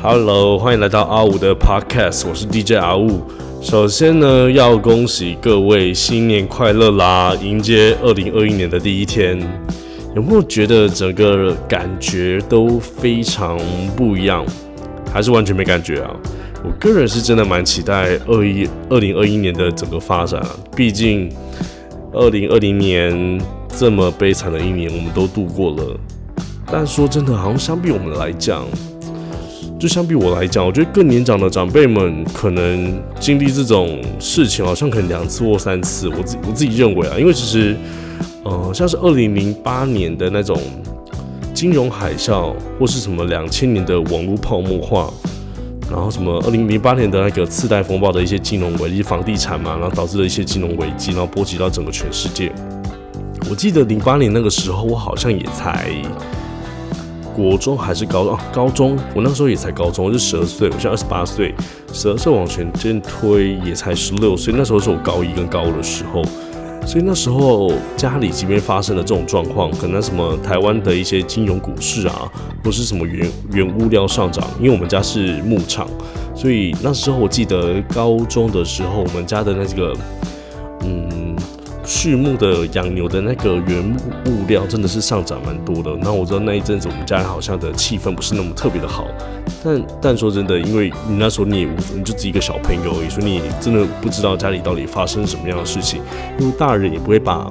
Hello，欢迎来到阿五的 Podcast，我是 DJ 阿五。首先呢，要恭喜各位新年快乐啦！迎接二零二一年的第一天，有没有觉得整个感觉都非常不一样？还是完全没感觉啊？我个人是真的蛮期待二一二零二一年的整个发展啊，毕竟二零二零年这么悲惨的一年，我们都度过了。但说真的，好像相比我们来讲，就相比我来讲，我觉得更年长的长辈们可能经历这种事情，好像可能两次或三次。我自我自己认为啊，因为其实，呃，像是二零零八年的那种金融海啸，或是什么两千年的网络泡沫化。然后什么？二零零八年的那个次贷风暴的一些金融危机，房地产嘛，然后导致了一些金融危机，然后波及到整个全世界。我记得零八年那个时候，我好像也才国中还是高中？高中，我那时候也才高中，我是十二岁，我现在二十八岁，十二岁往前间推也才十六岁，那时候是我高一跟高二的时候。所以那时候家里即便发生了这种状况，可能什么台湾的一些金融股市啊，或是什么原原物料上涨，因为我们家是牧场，所以那时候我记得高中的时候，我们家的那几个。畜牧的养牛的那个原物料真的是上涨蛮多的。那我知道那一阵子我们家里好像的气氛不是那么特别的好。但但说真的，因为你那时候你也无，你就只一个小朋友而已，所以你真的不知道家里到底发生什么样的事情。因为大人也不会把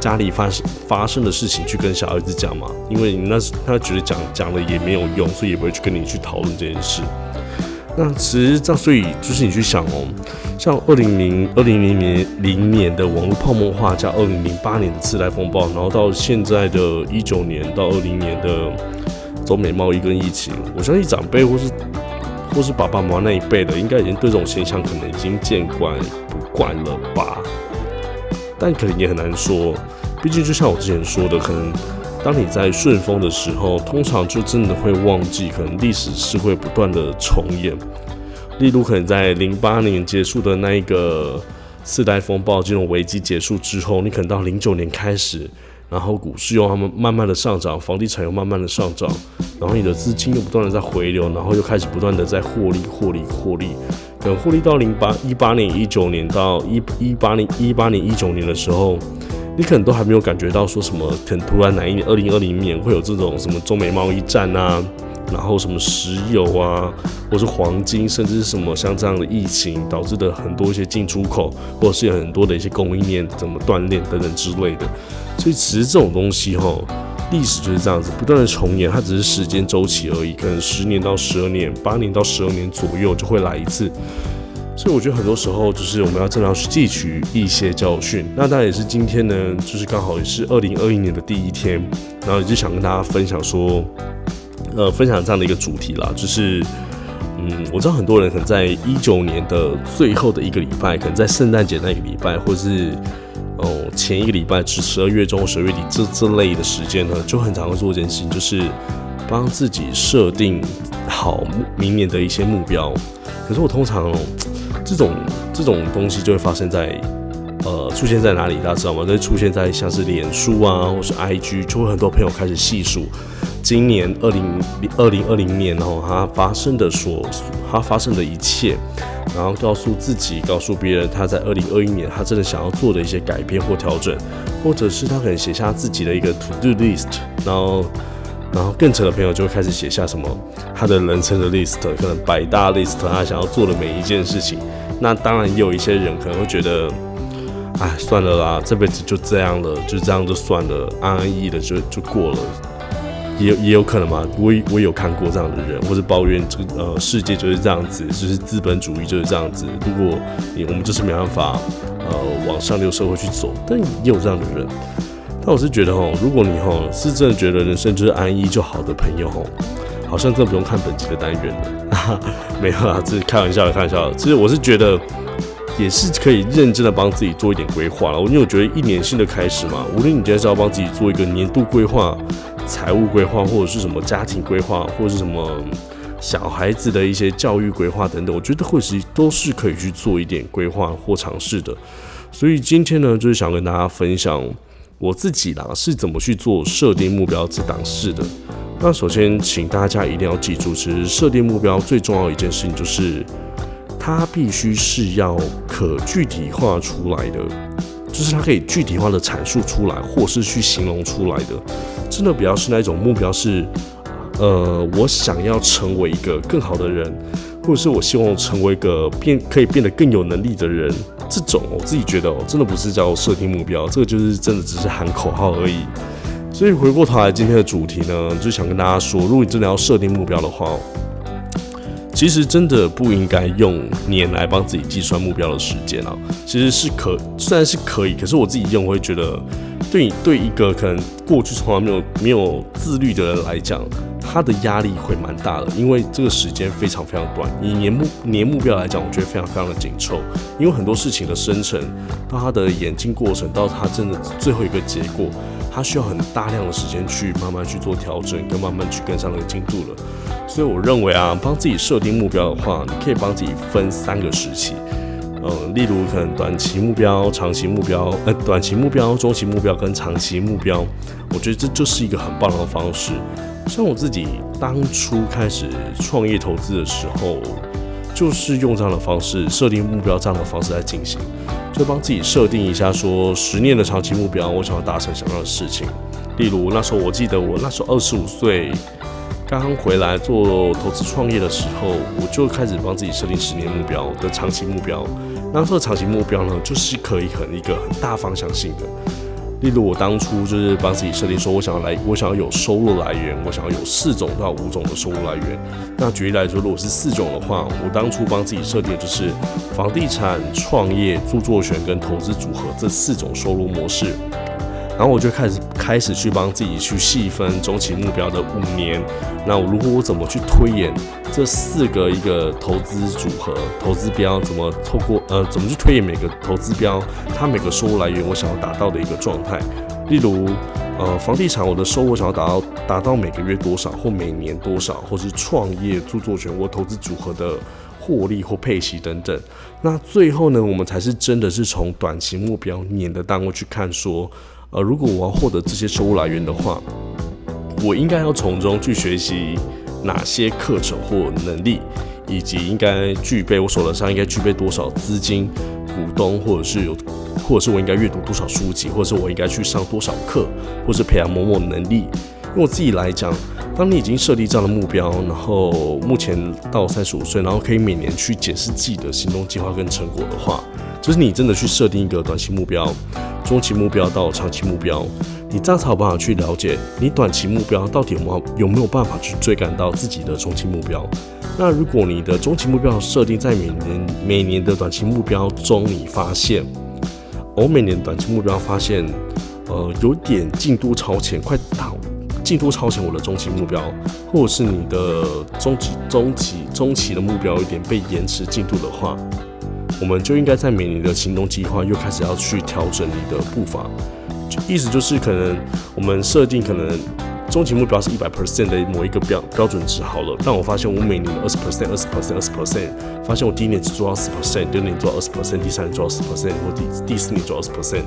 家里发生发生的事情去跟小孩子讲嘛，因为你那时他觉得讲讲了也没有用，所以也不会去跟你去讨论这件事。那其实这样，所以就是你去想哦，像二零零二零零年零年的网络泡沫化，加二零零八年的次贷风暴，然后到现在的一九年到二零年的中美贸易跟疫情，我相信长辈或是或是爸爸妈妈那一辈的，应该已经对这种现象可能已经见惯不惯了吧？但可能也很难说，毕竟就像我之前说的，可能。当你在顺风的时候，通常就真的会忘记，可能历史是会不断的重演。例如，可能在零八年结束的那一个次贷风暴金融危机结束之后，你可能到零九年开始，然后股市又慢慢慢慢的上涨，房地产又慢慢的上涨，然后你的资金又不断的在回流，然后又开始不断的在获利、获利、获利。等获利到零八一八年、一九年到一一八年、一八年、一九年的时候。你可能都还没有感觉到说什么，可能突然哪一年，二零二零年会有这种什么中美贸易战啊，然后什么石油啊，或是黄金，甚至是什么像这样的疫情导致的很多一些进出口，或者是有很多的一些供应链怎么断裂等等之类的。所以其实这种东西哈，历史就是这样子，不断的重演，它只是时间周期而已，可能十年到十二年，八年到十二年左右就会来一次。所以我觉得很多时候就是我们要正常去汲取一些教训。那当然也是今天呢，就是刚好也是二零二一年的第一天，然后也就想跟大家分享说，呃，分享这样的一个主题啦，就是，嗯，我知道很多人可能在一九年的最后的一个礼拜，可能在圣诞节那一个礼拜，或者是哦前一个礼拜，至十二月中、十二月底这这类的时间呢，就很常会做一件事情，就是帮自己设定好明年的一些目标。可是我通常。这种这种东西就会发生在，呃，出现在哪里？大家知道吗？会出现在像是脸书啊，或是 IG，就会很多朋友开始细数今年二零二零二零年哦，他发生的所他发生的一切，然后告诉自己，告诉别人，他在二零二一年他真的想要做的一些改变或调整，或者是他可能写下自己的一个 to do list，然后。然后更扯的朋友就会开始写下什么他的人生的 list，可能百大 list，他想要做的每一件事情。那当然也有一些人可能会觉得，哎，算了啦，这辈子就这样了，就这样就算了，安安逸逸的就就过了。也有也有可能嘛，我我有看过这样的人，或者抱怨这个呃世界就是这样子，就是资本主义就是这样子。如果你我们就是没办法呃往上流社会去走，但也有这样的人。但我是觉得哦，如果你哈是真的觉得人生就是安逸就好的朋友哦，好像真的不用看本集的单元了。没有啊，这是开玩笑的，开玩笑的。其实我是觉得也是可以认真的帮自己做一点规划了。因为我觉得一年新的开始嘛，无论你今天是要帮自己做一个年度规划、财务规划，或者是什么家庭规划，或者是什么小孩子的一些教育规划等等，我觉得或是都是可以去做一点规划或尝试的。所以今天呢，就是想跟大家分享。我自己啦是怎么去做设定目标这档事的？那首先，请大家一定要记住，其实设定目标最重要的一件事情就是，它必须是要可具体化出来的，就是它可以具体化的阐述出来，或是去形容出来的。真的不要是那种目标是，呃，我想要成为一个更好的人，或者是我希望成为一个变可以变得更有能力的人。这种我自己觉得哦，真的不是叫设定目标，这个就是真的只是喊口号而已。所以回过头来，今天的主题呢，就想跟大家说，如果你真的要设定目标的话，其实真的不应该用年来帮自己计算目标的时间啊。其实是可，虽然是可以，可是我自己用，我会觉得，对你对一个可能过去从来没有没有自律的人来讲，他的压力会蛮大的，因为这个时间非常非常短。以年目年目标来讲，我觉得非常非常的紧凑，因为很多事情的生成到它的演进过程，到它真的最后一个结果。它需要很大量的时间去慢慢去做调整，跟慢慢去跟上那个进度了。所以我认为啊，帮自己设定目标的话，你可以帮自己分三个时期，呃，例如可能短期目标、长期目标，呃，短期目标、中期目标跟长期目标。我觉得这就是一个很棒的方式。像我自己当初开始创业投资的时候，就是用这样的方式设定目标，这样的方式来进行。就帮自己设定一下，说十年的长期目标，我想要达成什么样的事情。例如那时候，我记得我那时候二十五岁，刚刚回来做投资创业的时候，我就开始帮自己设定十年目标的长期目标。那这个长期目标呢，就是可以很一个很大方向性的。例如我当初就是帮自己设定说，我想要来，我想要有收入来源，我想要有四种到五种的收入来源。那举例来说，如果是四种的话，我当初帮自己设定的就是房地产、创业、著作权跟投资组合这四种收入模式。然后我就开始开始去帮自己去细分中期目标的五年。那我如果我怎么去推演这四个一个投资组合、投资标，怎么透过呃怎么去推演每个投资标，它每个收入来源我想要达到的一个状态。例如呃房地产，我的收入想要达到达到每个月多少，或每年多少，或是创业、著作权或投资组合的获利或配息等等。那最后呢，我们才是真的是从短期目标年的单位去看说。呃，如果我要获得这些收入来源的话，我应该要从中去学习哪些课程或能力，以及应该具备我手头上应该具备多少资金、股东，或者是有，或者是我应该阅读多少书籍，或者是我应该去上多少课，或者培养某某能力。因为我自己来讲，当你已经设立这样的目标，然后目前到三十五岁，然后可以每年去检视自己的行动计划跟成果的话，就是你真的去设定一个短期目标。中期目标到长期目标，你这样才有办法去了解你短期目标到底有没有有没有办法去追赶到自己的中期目标。那如果你的中期目标设定在每年每年的短期目标中，你发现我每年短期目标发现呃有点进度超前，快到进度超前我的中期目标，或者是你的中期中期中期的目标有点被延迟进度的话。我们就应该在每年的行动计划又开始要去调整你的步伐，意思就是可能我们设定可能。终极目标是一百 percent 的某一个标标准值好了，但我发现我每年二十 percent、二十 percent、二十 percent，发现我第一年只做到十 percent，第二年做到二十 percent，第三年做到十 percent，或第第四年做到二十 percent，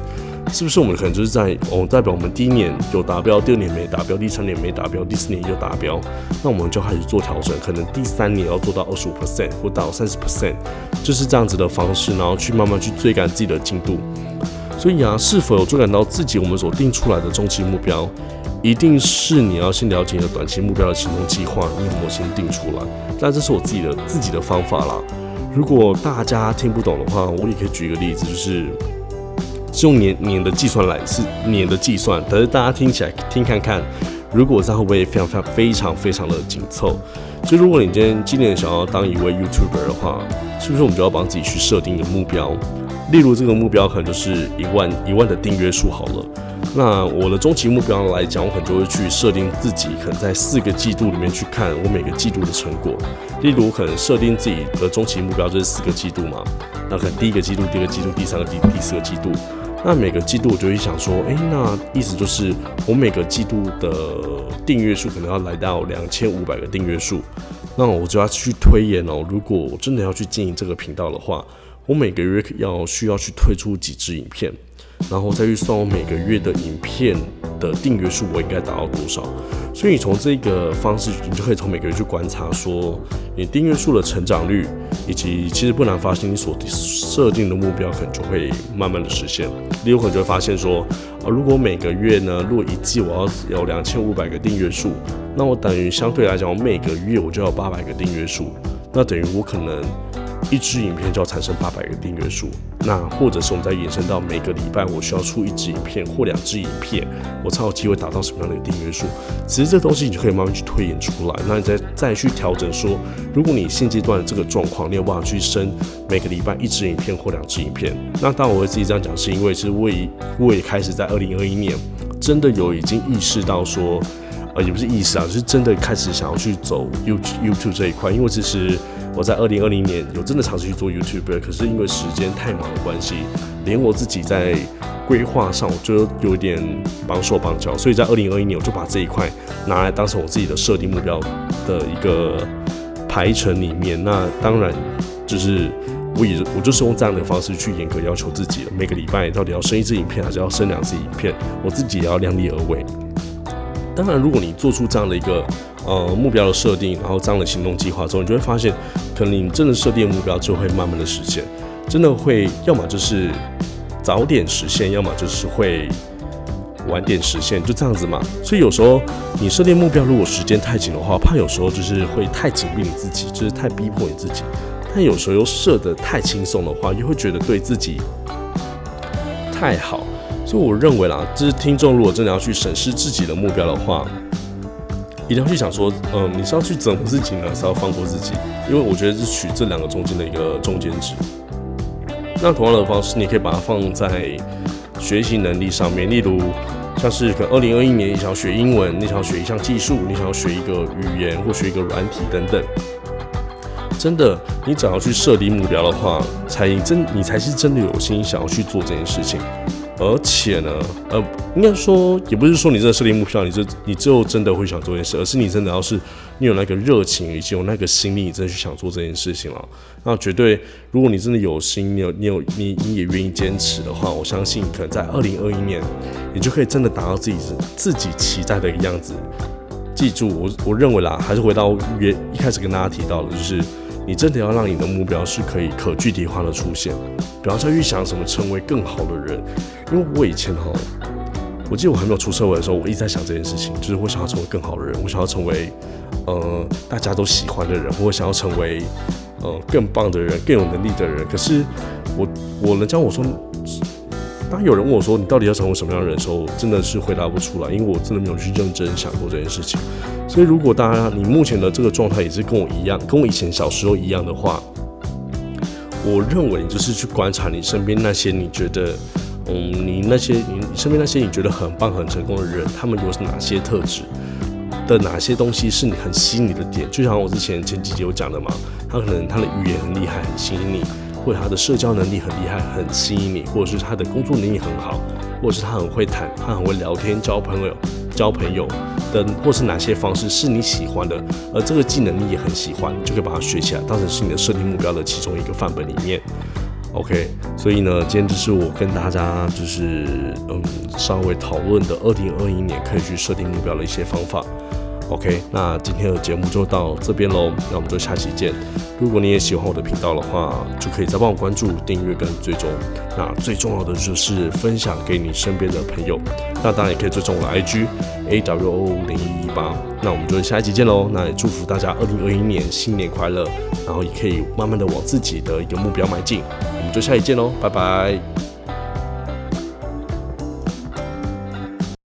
是不是我们可能就是在哦代表我们第一年有达标，第二年没达标，第三年没达标，第四年又达标，那我们就开始做调整，可能第三年要做到二十五 percent 或到三十 percent，就是这样子的方式，然后去慢慢去追赶自己的进度。所以啊，是否有追赶到自己我们所定出来的终极目标？一定是你要先了解你的短期目标的行动计划，你有没有先定出来？但这是我自己的自己的方法啦。如果大家听不懂的话，我也可以举一个例子，就是是用年年的计算来是年的计算，但是大家听起来听看看，如果这样会不会非常非常非常非常的紧凑？就如果你今天今年想要当一位 YouTuber 的话，是不是我们就要帮自己去设定一个目标？例如这个目标可能就是一万一万的订阅数好了。那我的终极目标来讲，我可能就会去设定自己可能在四个季度里面去看我每个季度的成果。例如，可能设定自己的终极目标就是四个季度嘛。那可能第一个季度、第二个季度、第三个季、第四个季度。那每个季度我就会想说，诶，那意思就是我每个季度的订阅数可能要来到两千五百个订阅数。那我就要去推演哦，如果我真的要去经营这个频道的话，我每个月要需要去推出几支影片。然后再去算我每个月的影片的订阅数，我应该达到多少。所以你从这个方式，你就可以从每个月去观察，说你订阅数的成长率，以及其实不难发现，你所设定的目标可能就会慢慢的实现。你有可能就会发现说，啊，如果每个月呢，如果一季我要有两千五百个订阅数，那我等于相对来讲，我每个月我就要八百个订阅数，那等于我可能。一支影片就要产生八百个订阅数，那或者是我们再延伸到每个礼拜我需要出一支影片或两支影片，我才有机会达到什么样的订阅数。其实这东西你就可以慢慢去推演出来，那你再再去调整说，如果你现阶段的这个状况，你有办法去升每个礼拜一支影片或两支影片。那当然我会自己这样讲，是因为是我也我也开始在二零二一年真的有已经意识到说，也不是意识啊，就是真的开始想要去走 You YouTube 这一块，因为其实。我在二零二零年有真的尝试去做 YouTube，可是因为时间太忙的关系，连我自己在规划上我就有点绑手绑脚，所以在二零二一年我就把这一块拿来当成我自己的设定目标的一个排程里面。那当然就是我也我就是用这样的方式去严格要求自己，每个礼拜到底要生一支影片还是要生两支影片，我自己也要量力而为。当然，如果你做出这样的一个呃目标的设定，然后这样的行动计划之后，你就会发现，可能你真的设定目标就会慢慢的实现，真的会要么就是早点实现，要么就是会晚点实现，就这样子嘛。所以有时候你设定目标如果时间太紧的话，怕有时候就是会太紧逼你自己，就是太逼迫你自己。但有时候又设得太轻松的话，又会觉得对自己太好。所以我认为啦，就是听众如果真的要去审视自己的目标的话，一定要去想说，嗯，你是要去整自己呢，还是要放过自己？因为我觉得是取这两个中间的一个中间值。那同样的方式，你可以把它放在学习能力上面，例如像是可能二零二一年你想要学英文，你想要学一项技术，你想要学一个语言或学一个软体等等。真的，你只要去设定目标的话，才真你才是真的有心想要去做这件事情。而且呢，呃，应该说也不是说你真的设定目标，你就你最后真的会想做这件事，而是你真的要是你有那个热情以及有那个心力，你真的去想做这件事情了。那绝对，如果你真的有心，你有你有你你也愿意坚持的话，我相信可能在二零二一年，你就可以真的达到自己自己期待的一个样子。记住，我我认为啦，还是回到原一开始跟大家提到的，就是。你真的要让你的目标是可以可具体化的出现，不要再预想什么成为更好的人，因为我以前哈，我记得我还没有出社会的时候，我一直在想这件事情，就是我想要成为更好的人，我想要成为呃大家都喜欢的人，或者想要成为呃更棒的人，更有能力的人。可是我我能教我说。当有人问我说你到底要成为什么样的人的时候，真的是回答不出来，因为我真的没有去认真想过这件事情。所以，如果大家你目前的这个状态也是跟我一样，跟我以前小时候一样的话，我认为你就是去观察你身边那些你觉得，嗯，你那些你身边那些你觉得很棒、很成功的人，他们有哪些特质的哪些东西是你很吸引你的点？就像我之前前几集有讲的嘛，他可能他的语言很厉害，很吸引你。或者他的社交能力很厉害，很吸引你，或者是他的工作能力很好，或者是他很会谈，他很会聊天，交朋友，交朋友的，或是哪些方式是你喜欢的，而这个技能你也很喜欢，就可以把它学起来，当成是你的设定目标的其中一个范本里面。OK，所以呢，今天就是我跟大家就是嗯稍微讨论的二零二一年可以去设定目标的一些方法。OK，那今天的节目就到这边喽，那我们就下期见。如果你也喜欢我的频道的话，就可以再帮我关注、订阅跟追踪。那最重要的就是分享给你身边的朋友。那当然也可以追踪我的 IG A W O 零一一八。那我们就下一集见喽。那也祝福大家二零二一年新年快乐，然后也可以慢慢的往自己的一个目标迈进。我们就下一集见喽，拜拜。